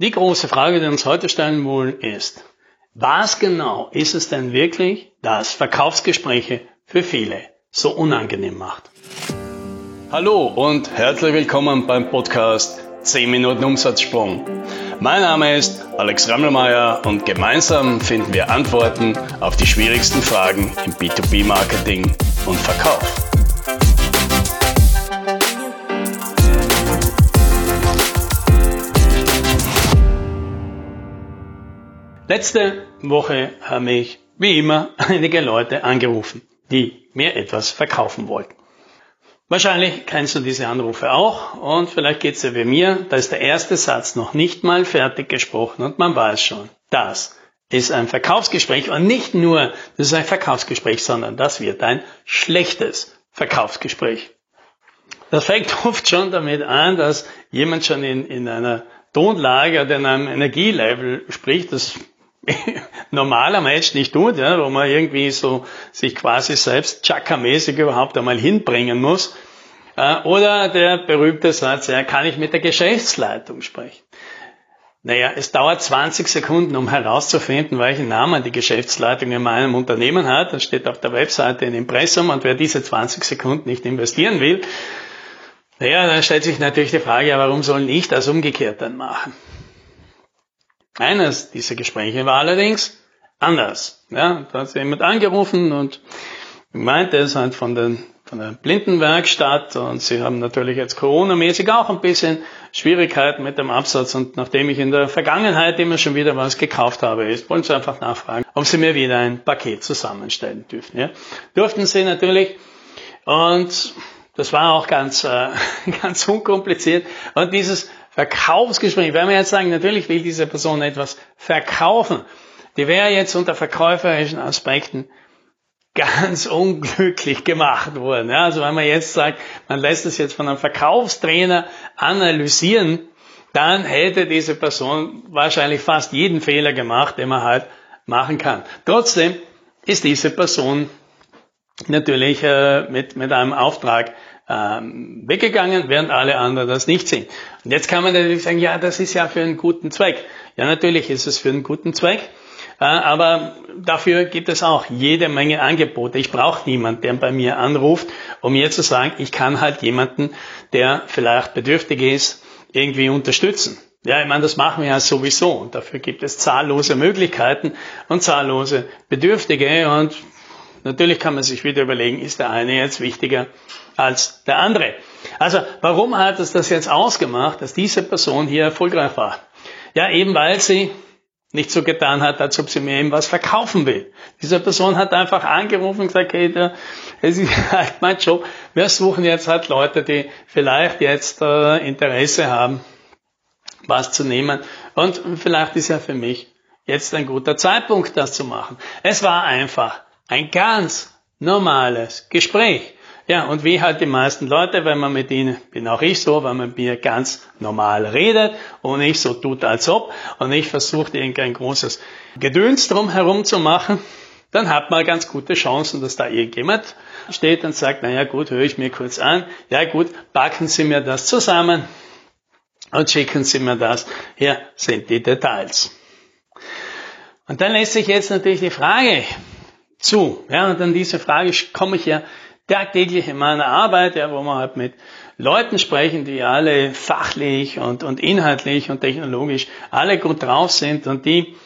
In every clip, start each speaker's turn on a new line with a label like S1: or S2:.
S1: Die große Frage, die wir uns heute stellen wollen, ist, was genau ist es denn wirklich, das Verkaufsgespräche für viele so unangenehm macht?
S2: Hallo und herzlich willkommen beim Podcast 10 Minuten Umsatzsprung. Mein Name ist Alex Rammelmeier und gemeinsam finden wir Antworten auf die schwierigsten Fragen im B2B-Marketing und Verkauf.
S1: Letzte Woche haben mich, wie immer, einige Leute angerufen, die mir etwas verkaufen wollten. Wahrscheinlich kennst du diese Anrufe auch und vielleicht geht's dir wie mir, da ist der erste Satz noch nicht mal fertig gesprochen und man weiß schon, das ist ein Verkaufsgespräch und nicht nur, das ist ein Verkaufsgespräch, sondern das wird ein schlechtes Verkaufsgespräch. Das fängt oft schon damit an, dass jemand schon in, in einer Tonlage oder in einem Energielevel spricht, das normaler Mensch nicht tut, ja, wo man irgendwie so sich quasi selbst chakra-mäßig überhaupt einmal hinbringen muss. Äh, oder der berühmte Satz, ja, kann ich mit der Geschäftsleitung sprechen? Naja, es dauert 20 Sekunden, um herauszufinden, welchen Namen die Geschäftsleitung in meinem Unternehmen hat. Das steht auf der Webseite in Impressum und wer diese 20 Sekunden nicht investieren will, naja, dann stellt sich natürlich die Frage, ja, warum soll ich das umgekehrt dann machen? Eines dieser Gespräche war allerdings anders. Ja, da hat jemand angerufen und meinte, es halt von, den, von der Blindenwerkstatt und sie haben natürlich jetzt Corona-mäßig auch ein bisschen Schwierigkeiten mit dem Absatz und nachdem ich in der Vergangenheit immer schon wieder was gekauft habe, ist, wollen sie einfach nachfragen, ob sie mir wieder ein Paket zusammenstellen dürfen. Ja. Durften sie natürlich und das war auch ganz, äh, ganz unkompliziert. Und dieses Verkaufsgespräch, wenn wir jetzt sagen, natürlich will diese Person etwas verkaufen, die wäre jetzt unter verkäuferischen Aspekten ganz unglücklich gemacht worden. Ja, also wenn man jetzt sagt, man lässt es jetzt von einem Verkaufstrainer analysieren, dann hätte diese Person wahrscheinlich fast jeden Fehler gemacht, den man halt machen kann. Trotzdem ist diese Person natürlich äh, mit, mit einem Auftrag ähm, weggegangen, während alle anderen das nicht sind. Und jetzt kann man natürlich sagen, ja, das ist ja für einen guten Zweck. Ja, natürlich ist es für einen guten Zweck, äh, aber dafür gibt es auch jede Menge Angebote. Ich brauche niemanden, der bei mir anruft, um mir zu sagen, ich kann halt jemanden, der vielleicht bedürftig ist, irgendwie unterstützen. Ja, ich meine, das machen wir ja sowieso und dafür gibt es zahllose Möglichkeiten und zahllose Bedürftige und natürlich kann man sich wieder überlegen, ist der eine jetzt wichtiger als der andere. Also warum hat es das jetzt ausgemacht, dass diese Person hier erfolgreich war? Ja, eben weil sie nicht so getan hat, als ob sie mir eben was verkaufen will. Diese Person hat einfach angerufen und gesagt, hey, es ist halt mein Job. Wir suchen jetzt halt Leute, die vielleicht jetzt äh, Interesse haben, was zu nehmen. Und vielleicht ist ja für mich jetzt ein guter Zeitpunkt, das zu machen. Es war einfach ein ganz normales Gespräch. Ja, und wie halt die meisten Leute, wenn man mit ihnen, bin auch ich so, wenn man mit mir ganz normal redet und nicht so tut, als ob, und nicht versucht, irgendein großes Gedöns drum herum zu machen, dann hat man ganz gute Chancen, dass da irgendjemand steht und sagt, naja gut, höre ich mir kurz an, ja gut, packen Sie mir das zusammen und schicken Sie mir das, hier sind die Details. Und dann lässt sich jetzt natürlich die Frage zu, ja, und an diese Frage komme ich ja tagtäglich in meiner Arbeit, ja, wo wir halt mit Leuten sprechen, die alle fachlich und, und inhaltlich und technologisch alle gut drauf sind und die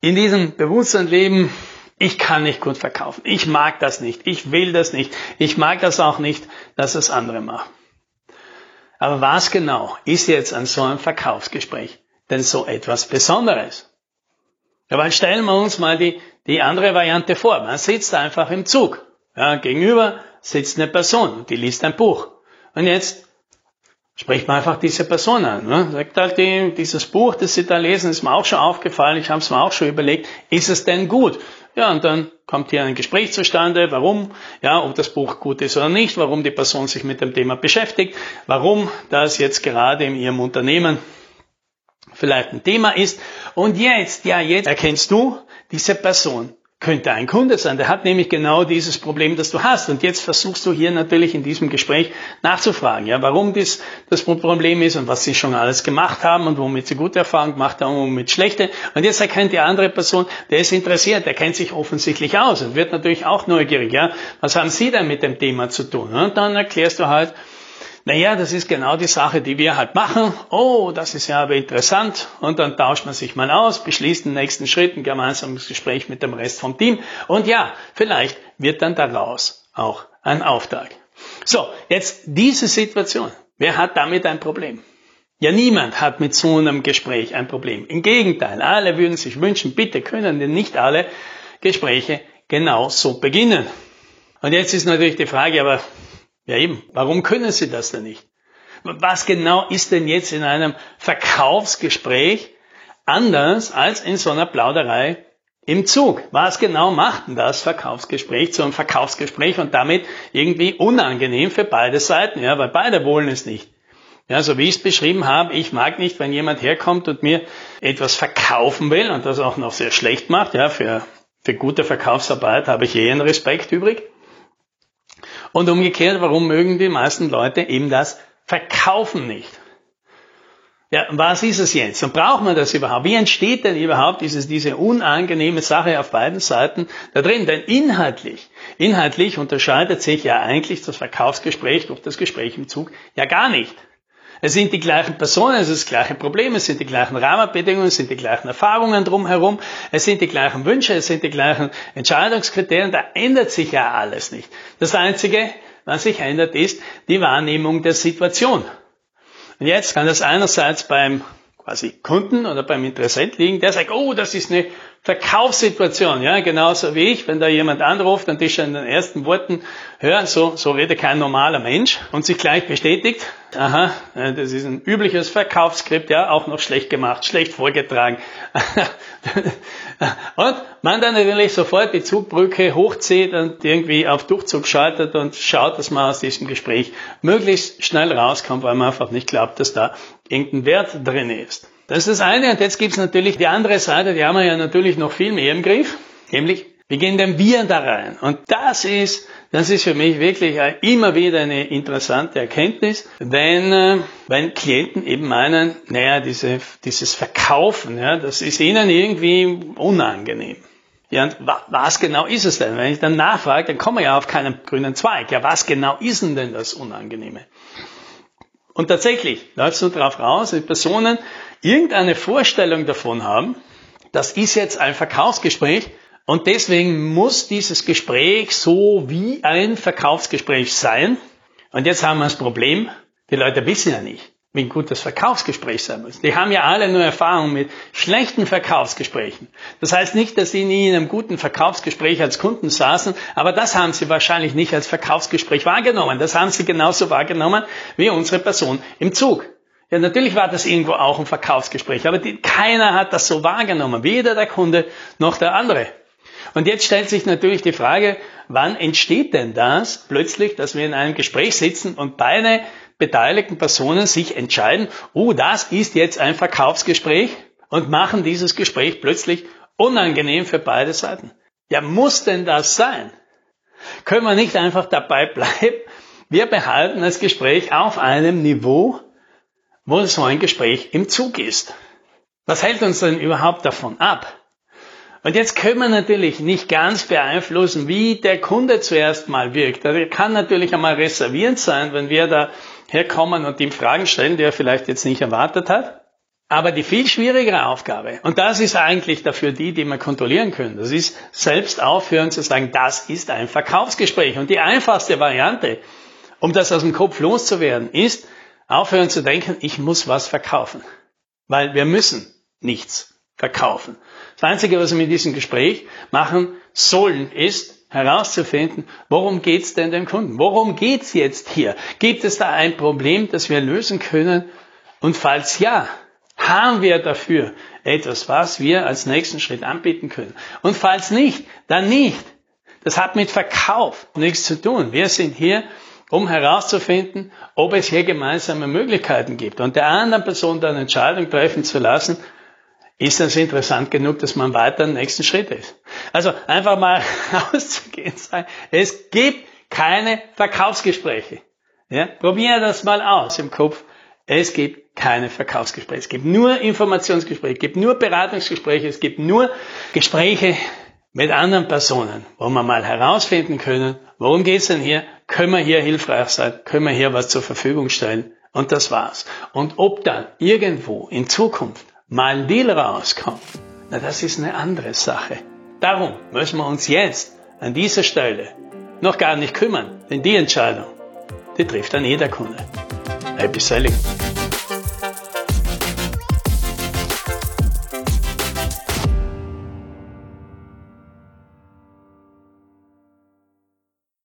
S1: in diesem Bewusstsein leben, ich kann nicht gut verkaufen, ich mag das nicht, ich will das nicht, ich mag das auch nicht, dass es andere machen. Aber was genau ist jetzt an so einem Verkaufsgespräch denn so etwas Besonderes? Ja, weil stellen wir uns mal die, die andere Variante vor. Man sitzt einfach im Zug. Ja, gegenüber sitzt eine Person, die liest ein Buch. Und jetzt spricht man einfach diese Person an. Ne? Sagt halt, die, dieses Buch, das Sie da lesen, ist mir auch schon aufgefallen, ich habe es mir auch schon überlegt, ist es denn gut? Ja, und dann kommt hier ein Gespräch zustande, warum, ja, ob das Buch gut ist oder nicht, warum die Person sich mit dem Thema beschäftigt, warum das jetzt gerade in ihrem Unternehmen vielleicht ein Thema ist. Und jetzt, ja, jetzt erkennst du, diese Person könnte ein Kunde sein. Der hat nämlich genau dieses Problem, das du hast. Und jetzt versuchst du hier natürlich in diesem Gespräch nachzufragen, ja, warum das, das Problem ist und was sie schon alles gemacht haben und womit sie gute Erfahrungen gemacht haben und womit schlechte. Und jetzt erkennt die andere Person, der ist interessiert, der kennt sich offensichtlich aus und wird natürlich auch neugierig, ja. Was haben Sie denn mit dem Thema zu tun? Und dann erklärst du halt, naja, das ist genau die Sache, die wir halt machen. Oh, das ist ja aber interessant. Und dann tauscht man sich mal aus, beschließt den nächsten Schritt, ein gemeinsames Gespräch mit dem Rest vom Team. Und ja, vielleicht wird dann daraus auch ein Auftrag. So, jetzt diese Situation. Wer hat damit ein Problem? Ja, niemand hat mit so einem Gespräch ein Problem. Im Gegenteil, alle würden sich wünschen, bitte können denn nicht alle Gespräche genau so beginnen. Und jetzt ist natürlich die Frage, aber ja eben, warum können Sie das denn nicht? Was genau ist denn jetzt in einem Verkaufsgespräch anders als in so einer Plauderei im Zug? Was genau macht denn das Verkaufsgespräch zu einem Verkaufsgespräch und damit irgendwie unangenehm für beide Seiten? Ja, weil beide wollen es nicht. Ja, so wie ich es beschrieben habe, ich mag nicht, wenn jemand herkommt und mir etwas verkaufen will und das auch noch sehr schlecht macht. Ja, für, für gute Verkaufsarbeit habe ich eh einen Respekt übrig. Und umgekehrt, warum mögen die meisten Leute eben das Verkaufen nicht? Ja, was ist es jetzt? Und braucht man das überhaupt? Wie entsteht denn überhaupt dieses, diese unangenehme Sache auf beiden Seiten da drin? Denn inhaltlich, inhaltlich unterscheidet sich ja eigentlich das Verkaufsgespräch durch das Gespräch im Zug ja gar nicht. Es sind die gleichen Personen, es ist das gleiche Problem, es sind die gleichen Rahmenbedingungen, es sind die gleichen Erfahrungen drumherum, es sind die gleichen Wünsche, es sind die gleichen Entscheidungskriterien, da ändert sich ja alles nicht. Das Einzige, was sich ändert, ist die Wahrnehmung der Situation. Und jetzt kann das einerseits beim quasi Kunden oder beim Interessent liegen, der sagt, oh, das ist eine Verkaufssituation, ja, genauso wie ich, wenn da jemand anruft und ich schon in den ersten Worten höre, so, so redet kein normaler Mensch und sich gleich bestätigt, aha, das ist ein übliches Verkaufsskript, ja, auch noch schlecht gemacht, schlecht vorgetragen. und man dann natürlich sofort die Zugbrücke hochzieht und irgendwie auf Durchzug schaltet und schaut, dass man aus diesem Gespräch möglichst schnell rauskommt, weil man einfach nicht glaubt, dass da irgendein Wert drin ist. Das ist das eine. Und jetzt gibt es natürlich die andere Seite, die haben wir ja natürlich noch viel mehr im Griff. Nämlich, wie gehen denn wir da rein? Und das ist, das ist für mich wirklich immer wieder eine interessante Erkenntnis, wenn, äh, wenn Klienten eben meinen, naja, diese, dieses Verkaufen, ja, das ist ihnen irgendwie unangenehm. Ja, und was genau ist es denn? Wenn ich dann nachfrage, dann kommen wir ja auf keinen grünen Zweig. Ja, was genau ist denn das Unangenehme? Und tatsächlich läuft es nur darauf raus, dass Personen irgendeine Vorstellung davon haben, das ist jetzt ein Verkaufsgespräch und deswegen muss dieses Gespräch so wie ein Verkaufsgespräch sein. Und jetzt haben wir das Problem, die Leute wissen ja nicht, wie ein gutes Verkaufsgespräch sein muss. Die haben ja alle nur Erfahrung mit schlechten Verkaufsgesprächen. Das heißt nicht, dass sie nie in einem guten Verkaufsgespräch als Kunden saßen, aber das haben sie wahrscheinlich nicht als Verkaufsgespräch wahrgenommen. Das haben sie genauso wahrgenommen wie unsere Person im Zug. Ja, natürlich war das irgendwo auch ein Verkaufsgespräch, aber die, keiner hat das so wahrgenommen, weder der Kunde noch der andere. Und jetzt stellt sich natürlich die Frage, wann entsteht denn das plötzlich, dass wir in einem Gespräch sitzen und beide beteiligten Personen sich entscheiden, oh, das ist jetzt ein Verkaufsgespräch und machen dieses Gespräch plötzlich unangenehm für beide Seiten. Ja, muss denn das sein? Können wir nicht einfach dabei bleiben? Wir behalten das Gespräch auf einem Niveau, wo so ein Gespräch im Zug ist. Was hält uns denn überhaupt davon ab? Und jetzt können wir natürlich nicht ganz beeinflussen, wie der Kunde zuerst mal wirkt. Er kann natürlich einmal reservierend sein, wenn wir da herkommen und ihm Fragen stellen, die er vielleicht jetzt nicht erwartet hat. Aber die viel schwierigere Aufgabe, und das ist eigentlich dafür die, die wir kontrollieren können, das ist selbst aufhören zu sagen, das ist ein Verkaufsgespräch. Und die einfachste Variante, um das aus dem Kopf loszuwerden, ist, aufhören zu denken, ich muss was verkaufen. Weil wir müssen nichts verkaufen. Das Einzige, was wir mit diesem Gespräch machen sollen, ist, herauszufinden, worum geht's denn dem Kunden? Worum geht's jetzt hier? Gibt es da ein Problem, das wir lösen können? Und falls ja, haben wir dafür etwas, was wir als nächsten Schritt anbieten können? Und falls nicht, dann nicht. Das hat mit Verkauf nichts zu tun. Wir sind hier, um herauszufinden, ob es hier gemeinsame Möglichkeiten gibt und der anderen Person dann Entscheidung treffen zu lassen, ist das interessant genug, dass man weiter den nächsten Schritt ist. Also einfach mal rauszugehen sagen, es gibt keine Verkaufsgespräche. Ja, probier das mal aus im Kopf. Es gibt keine Verkaufsgespräche. Es gibt nur Informationsgespräche, es gibt nur Beratungsgespräche, es gibt nur Gespräche mit anderen Personen, wo wir mal herausfinden können, worum geht's denn hier? Können wir hier hilfreich sein? Können wir hier was zur Verfügung stellen? Und das war's. Und ob dann irgendwo in Zukunft mal ein Deal rauskommt, na, das ist eine andere Sache. Darum müssen wir uns jetzt an dieser Stelle noch gar nicht kümmern, denn die Entscheidung, die trifft dann jeder Kunde. Happy Selling!